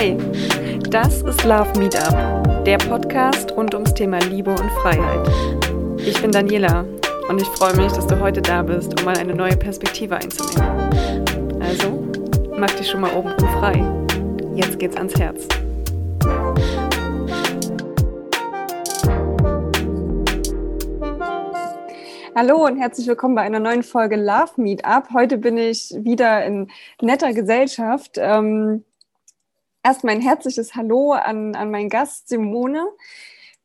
Hey, das ist Love Meetup, der Podcast rund ums Thema Liebe und Freiheit. Ich bin Daniela und ich freue mich, dass du heute da bist, um mal eine neue Perspektive einzunehmen. Also, mach dich schon mal oben frei. Jetzt geht's ans Herz. Hallo und herzlich willkommen bei einer neuen Folge Love Meetup. Heute bin ich wieder in netter Gesellschaft. Ähm, erst mein herzliches Hallo an, an meinen Gast Simone.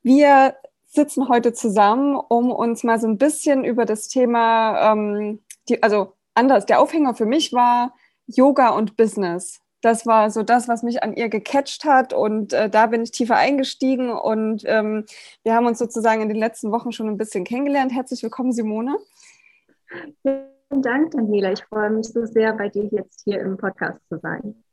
Wir sitzen heute zusammen, um uns mal so ein bisschen über das Thema, ähm, die, also anders, der Aufhänger für mich war Yoga und Business. Das war so das, was mich an ihr gecatcht hat und äh, da bin ich tiefer eingestiegen und ähm, wir haben uns sozusagen in den letzten Wochen schon ein bisschen kennengelernt. Herzlich willkommen, Simone. Vielen Dank, Daniela. Ich freue mich so sehr, bei dir jetzt hier im Podcast zu sein.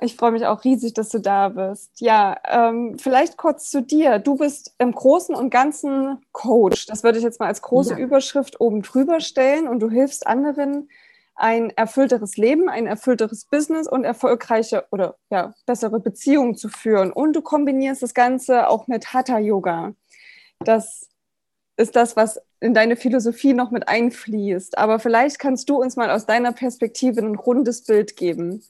Ich freue mich auch riesig, dass du da bist. Ja, ähm, vielleicht kurz zu dir. Du bist im Großen und Ganzen Coach. Das würde ich jetzt mal als große ja. Überschrift oben drüber stellen. Und du hilfst anderen, ein erfüllteres Leben, ein erfüllteres Business und erfolgreiche oder ja, bessere Beziehungen zu führen. Und du kombinierst das Ganze auch mit Hatha Yoga. Das ist das, was in deine Philosophie noch mit einfließt. Aber vielleicht kannst du uns mal aus deiner Perspektive ein rundes Bild geben.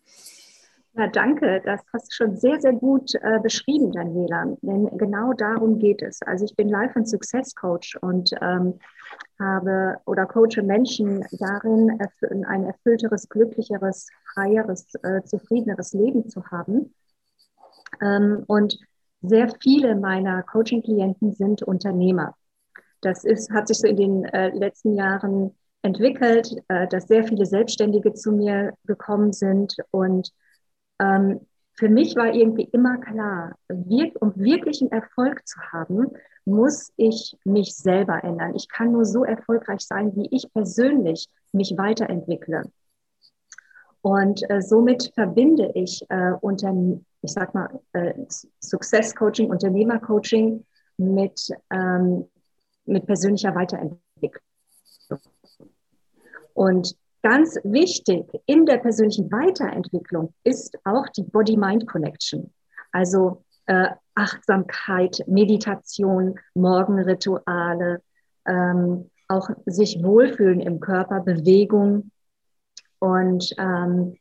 Ja, danke. Das hast du schon sehr, sehr gut äh, beschrieben, Daniela. Denn genau darum geht es. Also ich bin Life- und Success Coach und ähm, habe oder coache Menschen darin, ein erfüllteres, glücklicheres, freieres, äh, zufriedeneres Leben zu haben. Ähm, und sehr viele meiner Coaching-Klienten sind Unternehmer. Das ist, hat sich so in den äh, letzten Jahren entwickelt, äh, dass sehr viele Selbstständige zu mir gekommen sind und ähm, für mich war irgendwie immer klar, um wirklichen Erfolg zu haben, muss ich mich selber ändern. Ich kann nur so erfolgreich sein, wie ich persönlich mich weiterentwickle. Und äh, somit verbinde ich äh, unter, ich sag mal, äh, Success Coaching, Unternehmercoaching mit, ähm, mit persönlicher Weiterentwicklung. Und Ganz wichtig in der persönlichen Weiterentwicklung ist auch die Body-Mind-Connection. Also äh, Achtsamkeit, Meditation, Morgenrituale, ähm, auch sich wohlfühlen im Körper, Bewegung. Und ähm,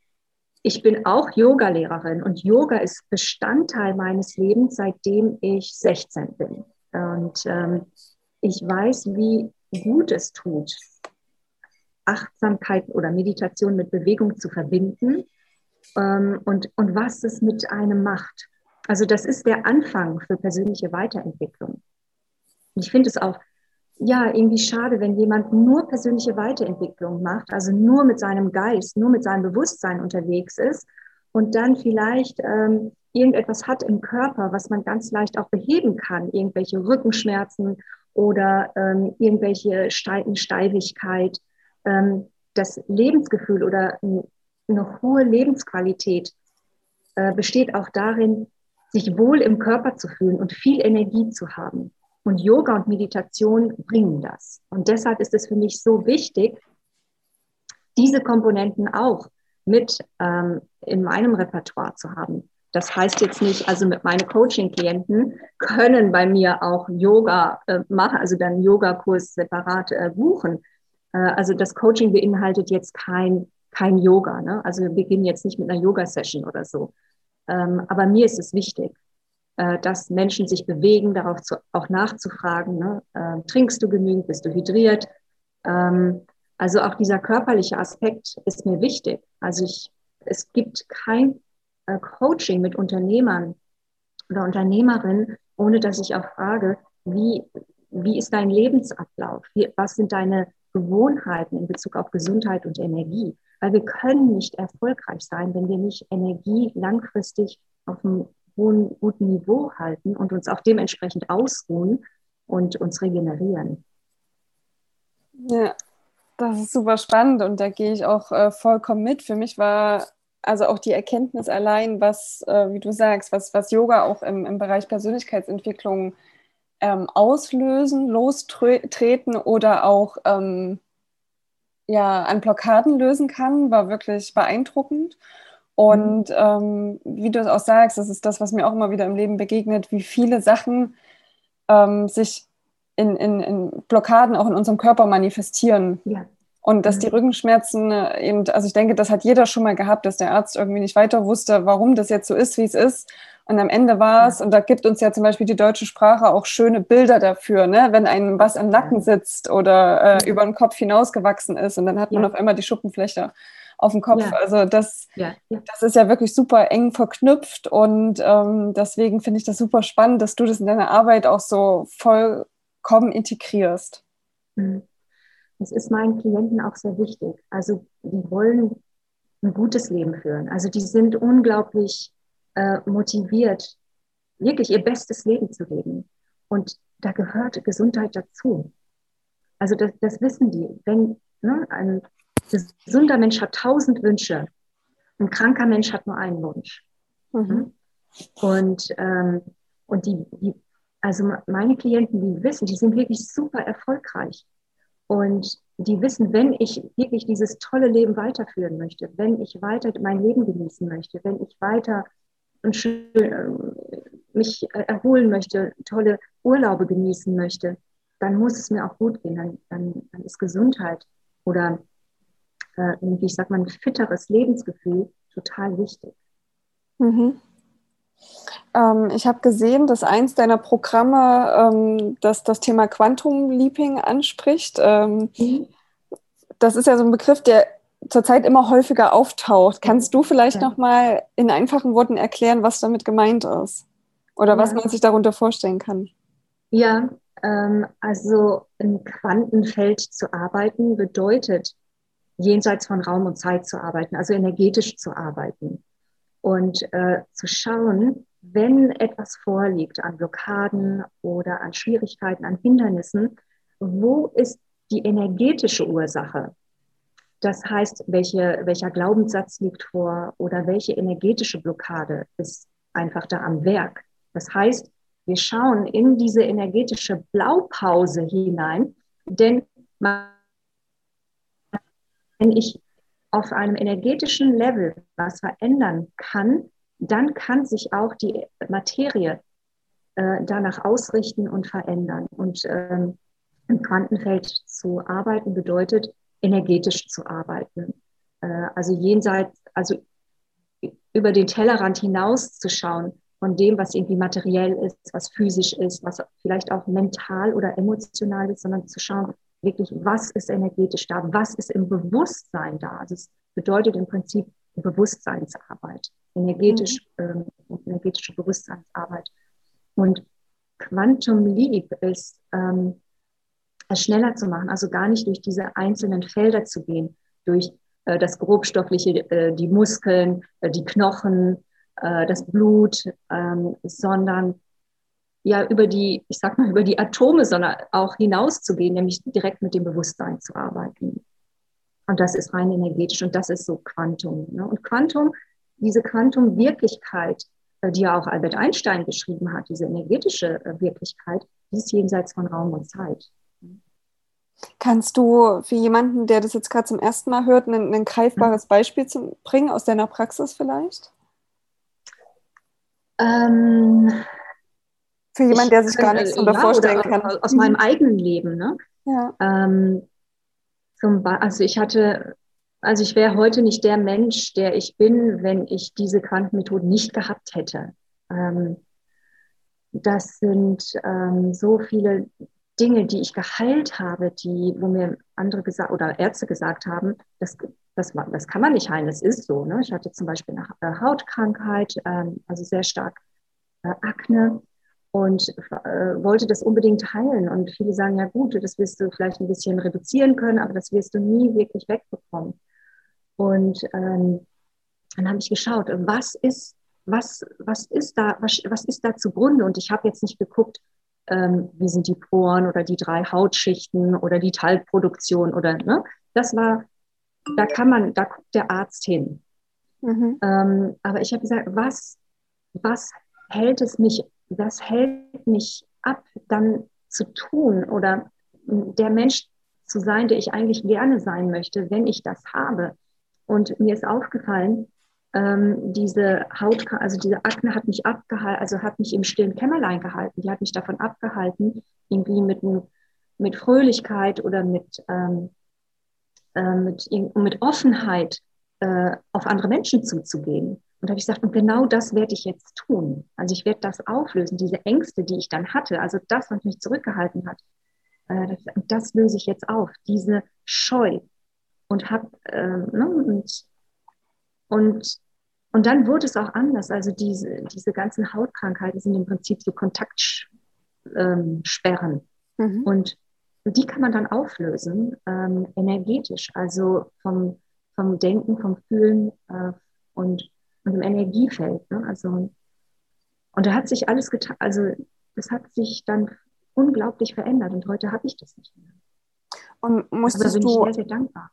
ich bin auch Yoga-Lehrerin und Yoga ist Bestandteil meines Lebens, seitdem ich 16 bin. Und ähm, ich weiß, wie gut es tut, Achtsamkeit oder Meditation mit Bewegung zu verbinden ähm, und, und was es mit einem macht. Also das ist der Anfang für persönliche Weiterentwicklung. Ich finde es auch ja irgendwie schade, wenn jemand nur persönliche Weiterentwicklung macht, also nur mit seinem Geist, nur mit seinem Bewusstsein unterwegs ist und dann vielleicht ähm, irgendetwas hat im Körper, was man ganz leicht auch beheben kann, irgendwelche Rückenschmerzen oder ähm, irgendwelche Steifigkeit ähm, das Lebensgefühl oder eine hohe Lebensqualität äh, besteht auch darin, sich wohl im Körper zu fühlen und viel Energie zu haben. Und Yoga und Meditation bringen das. Und deshalb ist es für mich so wichtig, diese Komponenten auch mit ähm, in meinem Repertoire zu haben. Das heißt jetzt nicht, also mit meinen Coaching-Klienten können bei mir auch Yoga äh, machen, also dann Yogakurs separat äh, buchen. Äh, also das Coaching beinhaltet jetzt kein, kein Yoga. Ne? Also wir beginnen jetzt nicht mit einer Yoga-Session oder so. Ähm, aber mir ist es wichtig, äh, dass Menschen sich bewegen, darauf zu, auch nachzufragen. Ne? Äh, trinkst du genügend? Bist du hydriert? Ähm, also auch dieser körperliche Aspekt ist mir wichtig. Also ich, es gibt kein Coaching mit Unternehmern oder Unternehmerinnen, ohne dass ich auch frage, wie, wie ist dein Lebensablauf? Wie, was sind deine Gewohnheiten in Bezug auf Gesundheit und Energie. Weil wir können nicht erfolgreich sein, wenn wir nicht Energie langfristig auf einem hohen, guten Niveau halten und uns auch dementsprechend ausruhen und uns regenerieren. Ja, das ist super spannend und da gehe ich auch äh, vollkommen mit. Für mich war also auch die Erkenntnis allein, was, äh, wie du sagst, was, was Yoga auch im, im Bereich Persönlichkeitsentwicklung ähm, auslösen, lostreten oder auch ähm, ja, an Blockaden lösen kann, war wirklich beeindruckend. Und ähm, wie du es auch sagst, das ist das, was mir auch immer wieder im Leben begegnet, wie viele Sachen ähm, sich in, in, in, Blockaden auch in unserem Körper manifestieren. Ja. Und dass die mhm. Rückenschmerzen äh, eben, also ich denke, das hat jeder schon mal gehabt, dass der Arzt irgendwie nicht weiter wusste, warum das jetzt so ist, wie es ist. Und am Ende war es, und da gibt uns ja zum Beispiel die deutsche Sprache auch schöne Bilder dafür, ne? wenn einem was am Nacken sitzt oder äh, über den Kopf hinausgewachsen ist und dann hat man ja. auf einmal die Schuppenflechte auf dem Kopf. Ja. Also das, ja. das ist ja wirklich super eng verknüpft und ähm, deswegen finde ich das super spannend, dass du das in deiner Arbeit auch so vollkommen integrierst. Mhm. Das ist meinen Klienten auch sehr wichtig. Also die wollen ein gutes Leben führen. Also die sind unglaublich äh, motiviert, wirklich ihr bestes Leben zu leben. Und da gehört Gesundheit dazu. Also das, das wissen die. Wenn ne, ein gesunder Mensch hat tausend Wünsche, ein kranker Mensch hat nur einen Wunsch. Mhm. Hm? Und, ähm, und die, die, also meine Klienten, die wissen, die sind wirklich super erfolgreich. Und die wissen, wenn ich wirklich dieses tolle Leben weiterführen möchte, wenn ich weiter mein Leben genießen möchte, wenn ich weiter schön, äh, mich erholen möchte, tolle Urlaube genießen möchte, dann muss es mir auch gut gehen. Dann, dann, dann ist Gesundheit oder äh, irgendwie, ich sag mal, ein fitteres Lebensgefühl total wichtig. Mhm. Ähm, ich habe gesehen, dass eins deiner Programme ähm, das, das Thema Quantum Leaping anspricht. Ähm, mhm. Das ist ja so ein Begriff, der zurzeit immer häufiger auftaucht. Kannst du vielleicht ja. noch mal in einfachen Worten erklären, was damit gemeint ist? Oder ja. was man sich darunter vorstellen kann? Ja, ähm, also im Quantenfeld zu arbeiten bedeutet, jenseits von Raum und Zeit zu arbeiten, also energetisch zu arbeiten und äh, zu schauen, wenn etwas vorliegt an Blockaden oder an Schwierigkeiten, an Hindernissen, wo ist die energetische Ursache? Das heißt, welche, welcher Glaubenssatz liegt vor oder welche energetische Blockade ist einfach da am Werk? Das heißt, wir schauen in diese energetische Blaupause hinein, denn wenn ich auf einem energetischen Level was verändern kann, dann kann sich auch die Materie äh, danach ausrichten und verändern. Und ähm, im Quantenfeld zu arbeiten bedeutet, energetisch zu arbeiten. Äh, also jenseits, also über den Tellerrand hinaus zu schauen von dem, was irgendwie materiell ist, was physisch ist, was vielleicht auch mental oder emotional ist, sondern zu schauen, wirklich, was ist energetisch da, was ist im Bewusstsein da. Also es bedeutet im Prinzip Bewusstseinsarbeit, energetisch, mhm. ähm, energetische Bewusstseinsarbeit. Und Quantum Leap ist, ähm, es schneller zu machen, also gar nicht durch diese einzelnen Felder zu gehen, durch äh, das Grobstoffliche, äh, die Muskeln, äh, die Knochen, das Blut, ähm, sondern ja über die, ich sag mal, über die Atome, sondern auch hinauszugehen, nämlich direkt mit dem Bewusstsein zu arbeiten. Und das ist rein energetisch und das ist so Quantum. Ne? Und Quantum, diese Quantum-Wirklichkeit, äh, die ja auch Albert Einstein beschrieben hat, diese energetische äh, Wirklichkeit, die ist jenseits von Raum und Zeit. Kannst du für jemanden, der das jetzt gerade zum ersten Mal hört, ein, ein greifbares Beispiel zu, bringen aus deiner Praxis vielleicht? Ähm, für jemanden, der sich gar nichts darunter ja, vorstellen kann. Aus, meinem mhm. eigenen Leben. Ne? Ja. Ähm, zum also ich hatte, also ich wäre heute nicht der Mensch, der ich bin, wenn ich diese Quantenmethode nicht gehabt hätte. Ähm, das sind ähm, so viele Dinge, die ich geheilt habe, die, wo mir andere gesagt oder Ärzte gesagt haben, das, das, das kann man nicht heilen, das ist so. Ne? Ich hatte zum Beispiel eine Hautkrankheit, ähm, also sehr stark äh, Akne und äh, wollte das unbedingt heilen. Und viele sagen, ja gut, das wirst du vielleicht ein bisschen reduzieren können, aber das wirst du nie wirklich wegbekommen. Und ähm, dann habe ich geschaut, was ist, was, was ist da, was, was ist da zugrunde? Und ich habe jetzt nicht geguckt, ähm, wie sind die Poren oder die drei Hautschichten oder die Talgproduktion oder ne? Das war, da kann man, da guckt der Arzt hin. Mhm. Ähm, aber ich habe gesagt, was, was hält es mich das hält mich ab, dann zu tun oder der Mensch zu sein, der ich eigentlich gerne sein möchte, wenn ich das habe. Und mir ist aufgefallen, ähm, diese Haut, also diese Akne hat mich abgehalten, also hat mich im stillen Kämmerlein gehalten. Die hat mich davon abgehalten, irgendwie mit, mit Fröhlichkeit oder mit, ähm, äh, mit, mit Offenheit äh, auf andere Menschen zuzugehen. Und da habe ich gesagt, und genau das werde ich jetzt tun. Also ich werde das auflösen, diese Ängste, die ich dann hatte, also das, was mich zurückgehalten hat, äh, das, das, löse ich jetzt auf, diese Scheu. Und habe, äh, ne, und, und, und dann wurde es auch anders. Also diese, diese ganzen Hautkrankheiten sind im Prinzip so Kontaktsperren. Ähm, mhm. Und die kann man dann auflösen, ähm, energetisch, also vom, vom Denken, vom Fühlen äh, und und im Energiefeld. Ne? Also, und da hat sich alles getan, also das hat sich dann unglaublich verändert und heute habe ich das nicht mehr. Und musstest Aber bin du, ich sehr, sehr dankbar.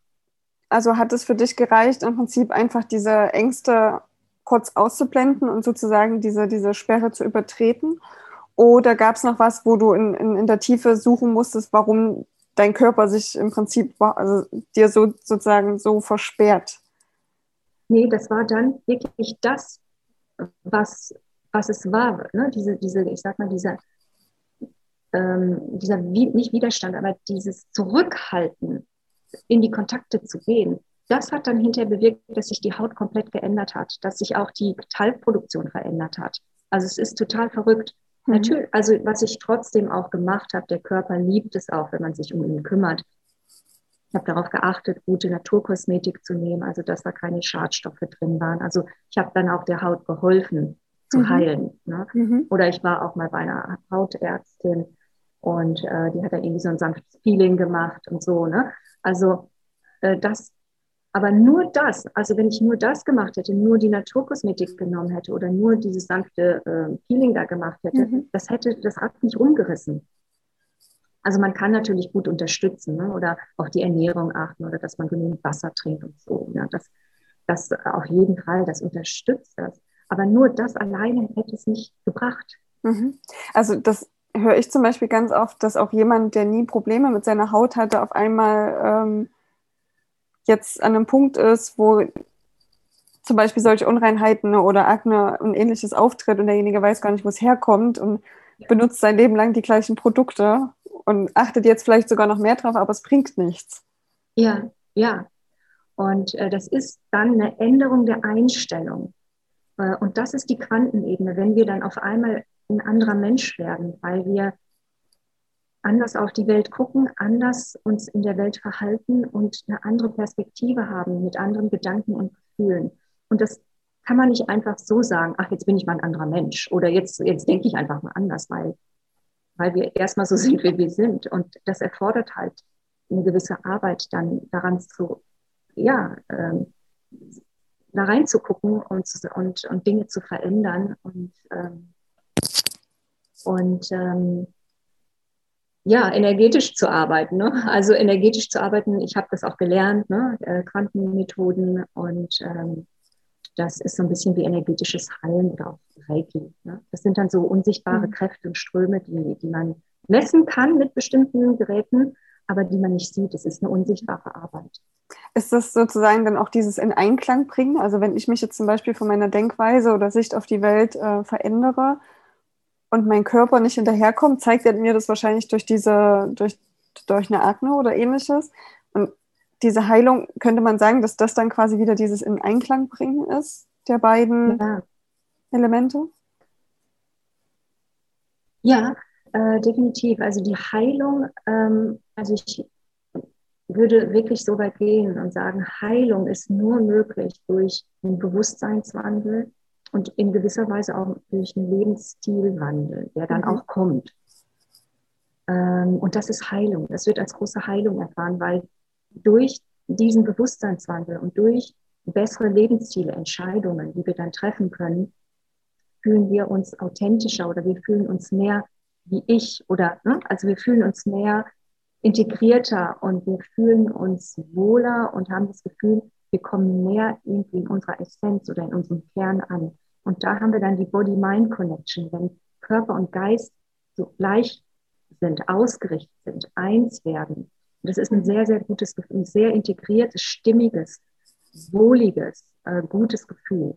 Also hat es für dich gereicht, im Prinzip einfach diese Ängste kurz auszublenden und sozusagen diese, diese Sperre zu übertreten? Oder gab es noch was, wo du in, in, in der Tiefe suchen musstest, warum dein Körper sich im Prinzip also dir so sozusagen so versperrt? Nee, das war dann wirklich das, was, was es war. Ne? Diese, diese, ich sag mal, dieser, ähm, dieser nicht Widerstand, aber dieses Zurückhalten, in die Kontakte zu gehen, das hat dann hinterher bewirkt, dass sich die Haut komplett geändert hat, dass sich auch die Talgproduktion verändert hat. Also es ist total verrückt. Mhm. Natürlich, also was ich trotzdem auch gemacht habe, der Körper liebt es auch, wenn man sich um ihn kümmert. Ich habe darauf geachtet, gute Naturkosmetik zu nehmen, also dass da keine Schadstoffe drin waren. Also ich habe dann auch der Haut geholfen zu mhm. heilen. Ne? Mhm. Oder ich war auch mal bei einer Hautärztin und äh, die hat dann irgendwie so ein sanftes Peeling gemacht und so. Ne? Also äh, das, aber nur das, also wenn ich nur das gemacht hätte, nur die Naturkosmetik genommen hätte oder nur dieses sanfte äh, Peeling da gemacht hätte, mhm. das hätte, das hat mich umgerissen. Also man kann natürlich gut unterstützen ne? oder auf die Ernährung achten oder dass man genügend Wasser trinkt und so. Ja? Das, das auf jeden Fall, das unterstützt das. Aber nur das alleine hätte es nicht gebracht. Mhm. Also das höre ich zum Beispiel ganz oft, dass auch jemand, der nie Probleme mit seiner Haut hatte, auf einmal ähm, jetzt an einem Punkt ist, wo zum Beispiel solche Unreinheiten oder Akne und ähnliches auftritt und derjenige weiß gar nicht, wo es herkommt und benutzt sein Leben lang die gleichen Produkte und achtet jetzt vielleicht sogar noch mehr drauf, aber es bringt nichts. Ja, ja. Und äh, das ist dann eine Änderung der Einstellung. Äh, und das ist die Quantenebene, wenn wir dann auf einmal ein anderer Mensch werden, weil wir anders auf die Welt gucken, anders uns in der Welt verhalten und eine andere Perspektive haben mit anderen Gedanken und Gefühlen. Und das kann man nicht einfach so sagen, ach, jetzt bin ich mal ein anderer Mensch oder jetzt, jetzt denke ich einfach mal anders, weil weil wir erstmal so sind, wie wir sind. Und das erfordert halt eine gewisse Arbeit, dann daran zu, ja, ähm, da reinzugucken und, und, und Dinge zu verändern und, ähm, und ähm, ja, energetisch zu arbeiten. Ne? Also energetisch zu arbeiten, ich habe das auch gelernt, ne? Äh, Quantenmethoden und ähm, das ist so ein bisschen wie energetisches Heilen oder auch Reiki. Ne? Das sind dann so unsichtbare mhm. Kräfte und Ströme, die, die man messen kann mit bestimmten Geräten, aber die man nicht sieht. Es ist eine unsichtbare Arbeit. Ist das sozusagen dann auch dieses in Einklang bringen? Also wenn ich mich jetzt zum Beispiel von meiner Denkweise oder Sicht auf die Welt äh, verändere und mein Körper nicht hinterherkommt, zeigt er mir das wahrscheinlich durch diese, durch, durch eine Akne oder ähnliches. Diese Heilung, könnte man sagen, dass das dann quasi wieder dieses in Einklang bringen ist, der beiden ja. Elemente? Ja, äh, definitiv. Also die Heilung, ähm, also ich würde wirklich so weit gehen und sagen, Heilung ist nur möglich durch einen Bewusstseinswandel und in gewisser Weise auch durch einen Lebensstilwandel, der dann mhm. auch kommt. Ähm, und das ist Heilung. Das wird als große Heilung erfahren, weil durch diesen Bewusstseinswandel und durch bessere Lebensziele, Entscheidungen, die wir dann treffen können, fühlen wir uns authentischer oder wir fühlen uns mehr wie ich oder ne? also wir fühlen uns mehr integrierter und wir fühlen uns wohler und haben das Gefühl, wir kommen mehr irgendwie in unserer Essenz oder in unserem Kern an. Und da haben wir dann die Body-Mind-Connection, wenn Körper und Geist so gleich sind, ausgerichtet sind, eins werden, das ist ein sehr, sehr gutes Gefühl, ein sehr integriertes, stimmiges, wohliges, äh, gutes Gefühl.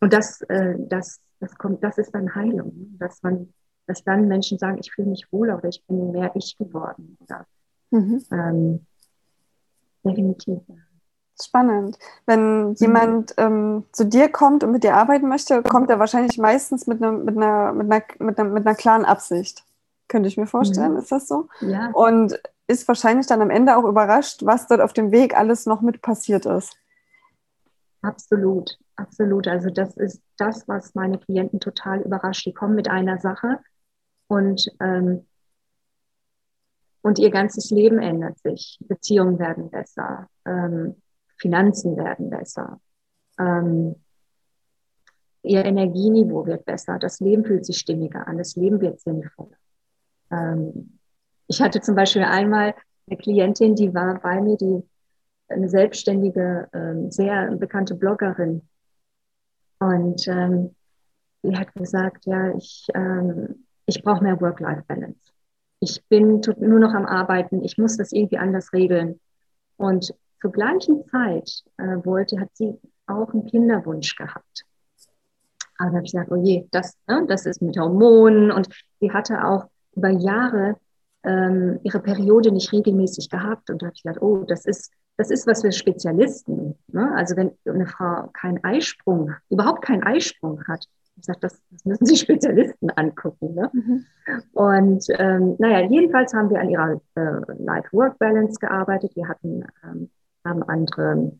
Und das, äh, das, das, kommt, das ist dann Heilung, dass man, dass dann Menschen sagen, ich fühle mich wohler oder ich bin mehr ich geworden. Oder, mhm. ähm, definitiv. Spannend. Wenn mhm. jemand ähm, zu dir kommt und mit dir arbeiten möchte, kommt er wahrscheinlich meistens mit, ne, mit, einer, mit, einer, mit, einer, mit einer klaren Absicht. Könnte ich mir vorstellen, mhm. ist das so? Ja. Und ist wahrscheinlich dann am Ende auch überrascht, was dort auf dem Weg alles noch mit passiert ist. Absolut, absolut. Also das ist das, was meine Klienten total überrascht. Die kommen mit einer Sache und, ähm, und ihr ganzes Leben ändert sich. Beziehungen werden besser, ähm, Finanzen werden besser, ähm, ihr Energieniveau wird besser, das Leben fühlt sich stimmiger an, das Leben wird sinnvoller. Ähm, ich hatte zum Beispiel einmal eine Klientin, die war bei mir, die eine selbstständige, ähm, sehr bekannte Bloggerin. Und ähm, die hat gesagt, ja, ich, ähm, ich brauche mehr Work-Life-Balance. Ich bin nur noch am Arbeiten, ich muss das irgendwie anders regeln. Und zur gleichen Zeit äh, wollte, hat sie auch einen Kinderwunsch gehabt. Aber da habe ich gesagt, oh je, das, ne, das ist mit Hormonen. Und sie hatte auch über Jahre ähm, ihre Periode nicht regelmäßig gehabt. Und da habe ich gedacht, oh, das ist, das ist was für Spezialisten. Ne? Also wenn eine Frau keinen Eisprung, überhaupt keinen Eisprung hat, ich sage, das, das müssen sich Spezialisten angucken. Ne? Mhm. Und ähm, naja, jedenfalls haben wir an ihrer äh, Life-Work-Balance gearbeitet. Wir hatten, ähm, haben andere,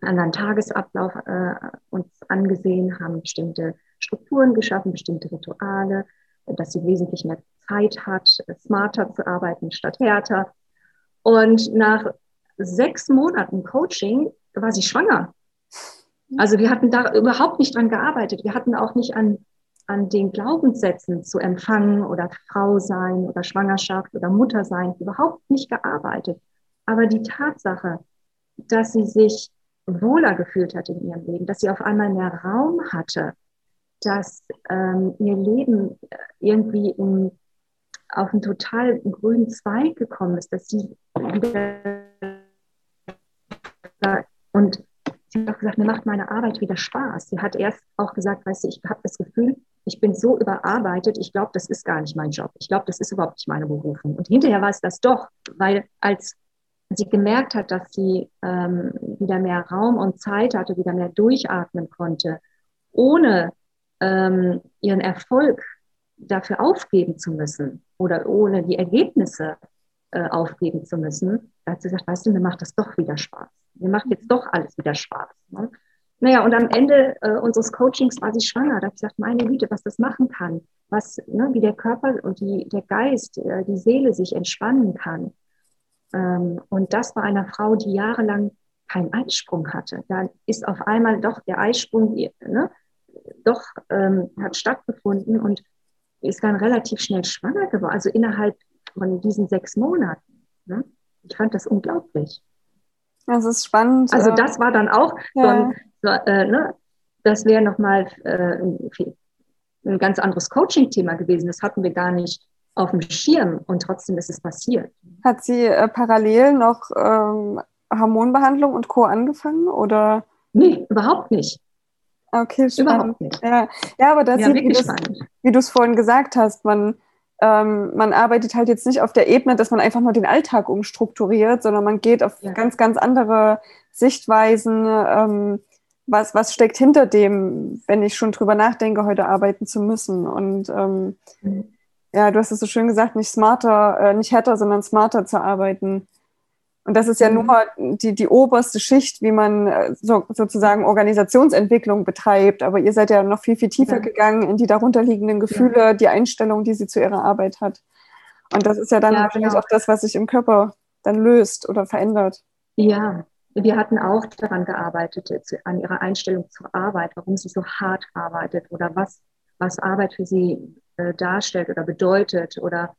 anderen Tagesablauf äh, uns angesehen, haben bestimmte Strukturen geschaffen, bestimmte Rituale, dass sie wesentlich mehr Zeit hat, smarter zu arbeiten statt härter. Und nach sechs Monaten Coaching war sie schwanger. Also wir hatten da überhaupt nicht dran gearbeitet. Wir hatten auch nicht an, an den Glaubenssätzen zu empfangen oder Frau sein oder Schwangerschaft oder Mutter sein, überhaupt nicht gearbeitet. Aber die Tatsache, dass sie sich wohler gefühlt hat in ihrem Leben, dass sie auf einmal mehr Raum hatte, dass ähm, ihr Leben irgendwie in, auf einen total grünen Zweig gekommen ist, dass sie wieder und sie hat auch gesagt, mir macht meine Arbeit wieder Spaß. Sie hat erst auch gesagt, weißt du, ich habe das Gefühl, ich bin so überarbeitet, ich glaube, das ist gar nicht mein Job. Ich glaube, das ist überhaupt nicht meine Berufung. Und hinterher war es das doch, weil als sie gemerkt hat, dass sie ähm, wieder mehr Raum und Zeit hatte, wieder mehr durchatmen konnte, ohne ähm, ihren Erfolg dafür aufgeben zu müssen oder ohne die Ergebnisse äh, aufgeben zu müssen, da hat sie gesagt, weißt du, mir macht das doch wieder Spaß. Mir macht jetzt doch alles wieder Spaß. Ne? Naja, und am Ende äh, unseres Coachings war sie schwanger. Da habe ich gesagt, meine Güte, was das machen kann, was, ne, wie der Körper und die, der Geist, äh, die Seele sich entspannen kann. Ähm, und das bei einer Frau, die jahrelang keinen Eisprung hatte. Da ist auf einmal doch der Eisprung, ne, doch ähm, hat stattgefunden und ist dann relativ schnell schwanger geworden, also innerhalb von diesen sechs Monaten. Ne? Ich fand das unglaublich. Das ist spannend. Also das war dann auch ja. so ein, so, äh, ne, das wäre nochmal äh, ein ganz anderes Coaching-Thema gewesen. Das hatten wir gar nicht auf dem Schirm und trotzdem ist es passiert. Hat sie äh, parallel noch ähm, Hormonbehandlung und Co. angefangen oder? Nee, überhaupt nicht. Okay, spannend. Ja. ja, aber das ja, wie du es vorhin gesagt hast, man, ähm, man arbeitet halt jetzt nicht auf der Ebene, dass man einfach nur den Alltag umstrukturiert, sondern man geht auf ja. ganz, ganz andere Sichtweisen. Ähm, was, was steckt hinter dem, wenn ich schon drüber nachdenke, heute arbeiten zu müssen? Und ähm, mhm. ja, du hast es so schön gesagt, nicht smarter, äh, nicht härter, sondern smarter zu arbeiten. Und das ist ja mhm. nur die, die oberste Schicht, wie man äh, so, sozusagen Organisationsentwicklung betreibt. Aber ihr seid ja noch viel, viel tiefer ja. gegangen in die darunterliegenden Gefühle, ja. die Einstellung, die sie zu ihrer Arbeit hat. Und das ist ja dann ja, wahrscheinlich genau. auch das, was sich im Körper dann löst oder verändert. Ja, wir hatten auch daran gearbeitet, an ihrer Einstellung zur Arbeit, warum sie so hart arbeitet oder was, was Arbeit für sie äh, darstellt oder bedeutet oder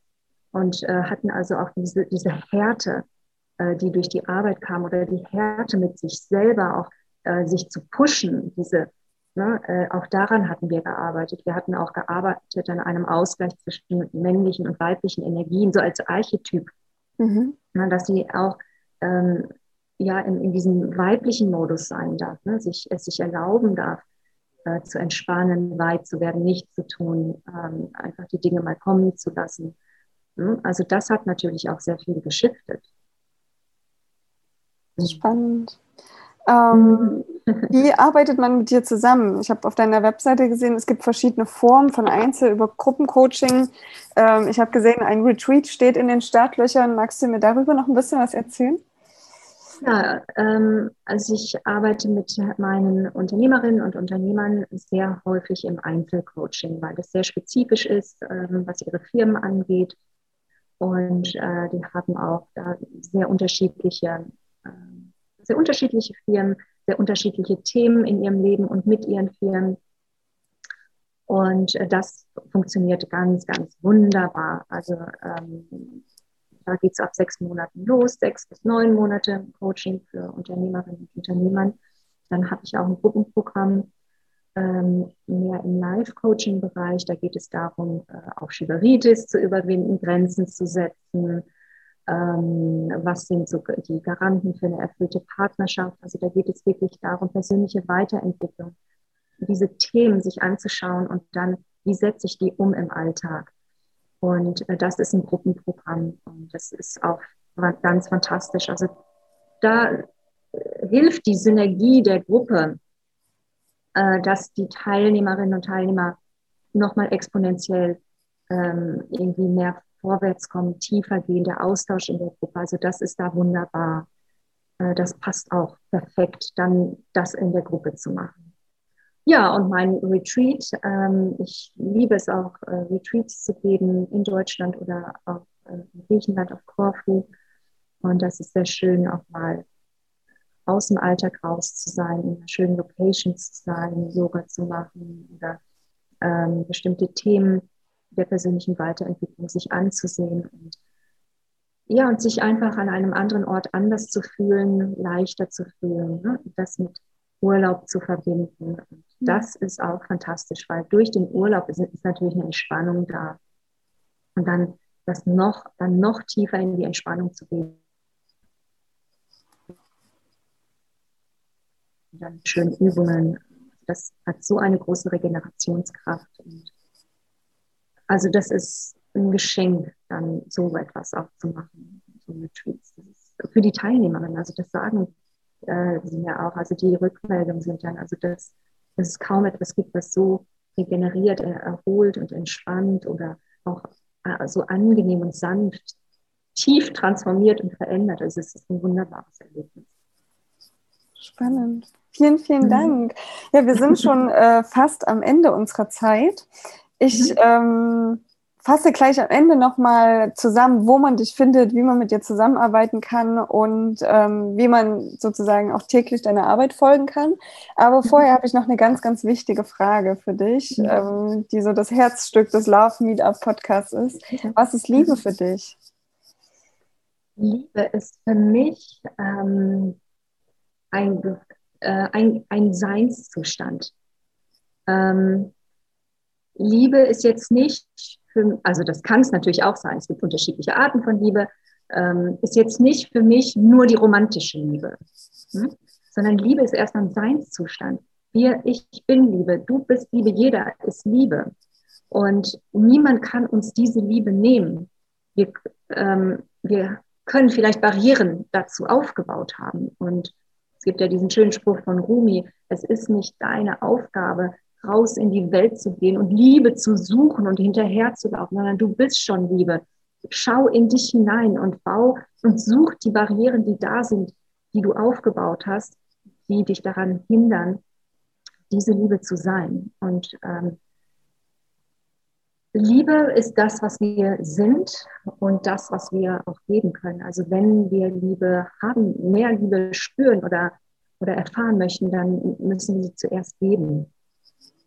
und äh, hatten also auch diese, diese Härte äh, die durch die Arbeit kam oder die Härte mit sich selber auch äh, sich zu pushen, diese, ne, äh, auch daran hatten wir gearbeitet. Wir hatten auch gearbeitet an einem Ausgleich zwischen männlichen und weiblichen Energien, so als Archetyp, mhm. ne, dass sie auch ähm, ja in, in diesem weiblichen Modus sein darf, ne? sich, es sich erlauben darf, äh, zu entspannen, weit zu werden, nichts zu tun, ähm, einfach die Dinge mal kommen zu lassen. Ne? Also das hat natürlich auch sehr viel geschiftet. Spannend. Ähm, wie arbeitet man mit dir zusammen? Ich habe auf deiner Webseite gesehen, es gibt verschiedene Formen von Einzel- über Gruppencoaching. Ähm, ich habe gesehen, ein Retreat steht in den Startlöchern. Magst du mir darüber noch ein bisschen was erzählen? Ja, ähm, also ich arbeite mit meinen Unternehmerinnen und Unternehmern sehr häufig im Einzelcoaching, weil das sehr spezifisch ist, ähm, was ihre Firmen angeht. Und äh, die haben auch da sehr unterschiedliche sehr unterschiedliche Firmen, sehr unterschiedliche Themen in ihrem Leben und mit ihren Firmen. Und äh, das funktioniert ganz, ganz wunderbar. Also ähm, da geht es ab sechs Monaten los, sechs bis neun Monate Coaching für Unternehmerinnen und Unternehmer. Dann habe ich auch ein Gruppenprogramm ähm, mehr im Live-Coaching-Bereich. Da geht es darum, äh, auch Schiberitis zu überwinden, Grenzen zu setzen, ähm, was sind so die Garanten für eine erfüllte Partnerschaft. Also da geht es wirklich darum, persönliche Weiterentwicklung, diese Themen sich anzuschauen und dann, wie setze ich die um im Alltag. Und äh, das ist ein Gruppenprogramm und das ist auch ganz fantastisch. Also da äh, hilft die Synergie der Gruppe, äh, dass die Teilnehmerinnen und Teilnehmer nochmal exponentiell ähm, irgendwie mehr vorwärts kommen, tiefer gehen, der Austausch in der Gruppe. Also das ist da wunderbar. Äh, das passt auch perfekt, dann das in der Gruppe zu machen. Ja, und mein Retreat, ähm, ich liebe es auch, äh, Retreats zu geben in Deutschland oder auch äh, in Griechenland auf Korfu. Und das ist sehr schön, auch mal aus dem Alltag raus zu sein, in einer schönen Location zu sein, Yoga zu machen oder ähm, bestimmte Themen der persönlichen Weiterentwicklung sich anzusehen und ja, und sich einfach an einem anderen Ort anders zu fühlen, leichter zu fühlen, ne? das mit Urlaub zu verbinden. Und mhm. das ist auch fantastisch, weil durch den Urlaub ist, ist natürlich eine Entspannung da. Und dann das noch, dann noch tiefer in die Entspannung zu gehen. Und dann schöne Übungen. Das hat so eine große Regenerationskraft. Und also das ist ein Geschenk, dann so etwas auch zu machen, so Retreats. für die Teilnehmerinnen, also das sagen äh, sie ja auch, also die Rückmeldungen sind dann, also dass, dass es kaum etwas gibt, was so regeneriert, erholt und entspannt oder auch äh, so angenehm und sanft, tief transformiert und verändert. Also es ist ein wunderbares Erlebnis. Spannend. Vielen, vielen mhm. Dank. Ja, wir sind schon äh, fast am Ende unserer Zeit. Ich mhm. ähm, fasse gleich am Ende nochmal zusammen, wo man dich findet, wie man mit dir zusammenarbeiten kann und ähm, wie man sozusagen auch täglich deiner Arbeit folgen kann. Aber mhm. vorher habe ich noch eine ganz, ganz wichtige Frage für dich, mhm. ähm, die so das Herzstück des Love Meetup Podcasts ist. Was ist Liebe für dich? Liebe ist für mich ähm, ein, äh, ein, ein Seinszustand. Ähm, Liebe ist jetzt nicht, für, also das kann es natürlich auch sein, es gibt unterschiedliche Arten von Liebe, ähm, ist jetzt nicht für mich nur die romantische Liebe, hm? sondern Liebe ist erstmal ein Seinszustand. Wir, ich bin Liebe, du bist Liebe, jeder ist Liebe. Und niemand kann uns diese Liebe nehmen. Wir, ähm, wir können vielleicht Barrieren dazu aufgebaut haben. Und es gibt ja diesen schönen Spruch von Rumi, es ist nicht deine Aufgabe, raus in die Welt zu gehen und Liebe zu suchen und hinterher zu laufen, sondern du bist schon Liebe. Schau in dich hinein und bau und such die Barrieren, die da sind, die du aufgebaut hast, die dich daran hindern, diese Liebe zu sein. Und ähm, Liebe ist das, was wir sind und das, was wir auch geben können. Also wenn wir Liebe haben, mehr Liebe spüren oder, oder erfahren möchten, dann müssen wir sie zuerst geben.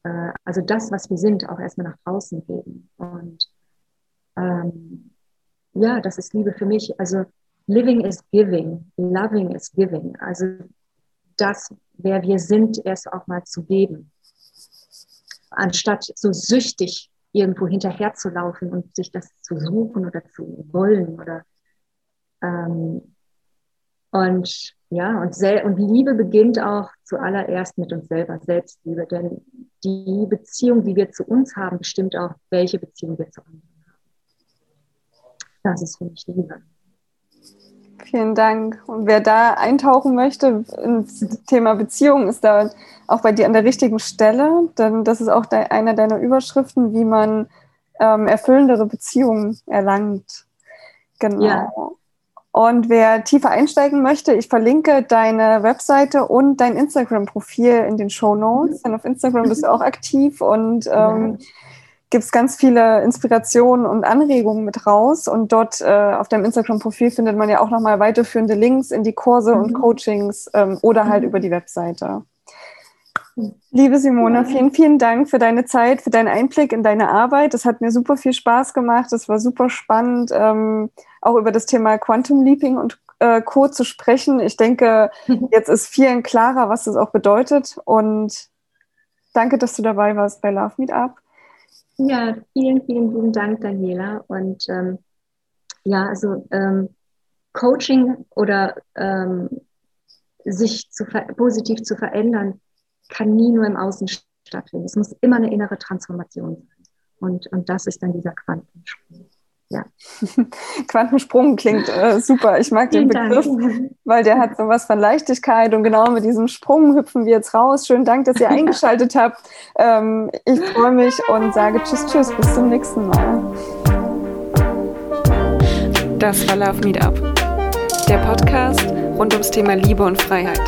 Äh, also das, was wir sind, auch erstmal nach draußen geben. Und ähm, ja, das ist Liebe für mich. Also living is giving, loving is giving. Also das, wer wir sind, erst auch mal zu geben. Anstatt so süchtig irgendwo hinterherzulaufen und sich das zu suchen oder zu wollen oder ähm, und Ja, und, und Liebe beginnt auch zuallererst mit uns selber, Selbstliebe. Denn die Beziehung, die wir zu uns haben, bestimmt auch, welche Beziehung wir zu anderen haben. Das ist für mich Liebe. Vielen Dank. Und wer da eintauchen möchte ins Thema Beziehung, ist da auch bei dir an der richtigen Stelle. Denn das ist auch de einer deiner Überschriften, wie man ähm, erfüllendere Beziehungen erlangt. Genau. Ja. Und wer tiefer einsteigen möchte, ich verlinke deine Webseite und dein Instagram-Profil in den Show Notes. Denn auf Instagram bist du auch aktiv und ähm, ja. gibst ganz viele Inspirationen und Anregungen mit raus. Und dort äh, auf deinem Instagram-Profil findet man ja auch nochmal weiterführende Links in die Kurse mhm. und Coachings ähm, oder halt mhm. über die Webseite. Liebe Simona, vielen, vielen Dank für deine Zeit, für deinen Einblick in deine Arbeit. Das hat mir super viel Spaß gemacht. Es war super spannend, ähm, auch über das Thema Quantum Leaping und äh, Co. zu sprechen. Ich denke, jetzt ist vielen klarer, was das auch bedeutet. Und danke, dass du dabei warst bei Love Meet Up. Ja, vielen, vielen lieben Dank, Daniela. Und ähm, ja, also ähm, Coaching oder ähm, sich zu positiv zu verändern, kann nie nur im Außen stattfinden. Es muss immer eine innere Transformation sein. Und, und das ist dann dieser Quantensprung. Ja. Quantensprung klingt äh, super. Ich mag den Vielen Begriff, Dank. weil der hat sowas von Leichtigkeit und genau mit diesem Sprung hüpfen wir jetzt raus. Schönen Dank, dass ihr eingeschaltet habt. Ähm, ich freue mich und sage Tschüss, Tschüss, bis zum nächsten Mal. Das war Love Meetup, der Podcast rund ums Thema Liebe und Freiheit.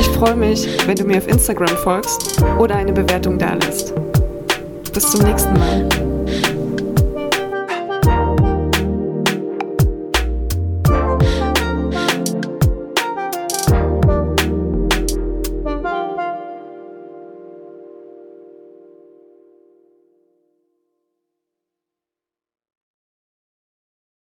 Ich freue mich, wenn du mir auf Instagram folgst oder eine Bewertung dalässt. Bis zum nächsten Mal.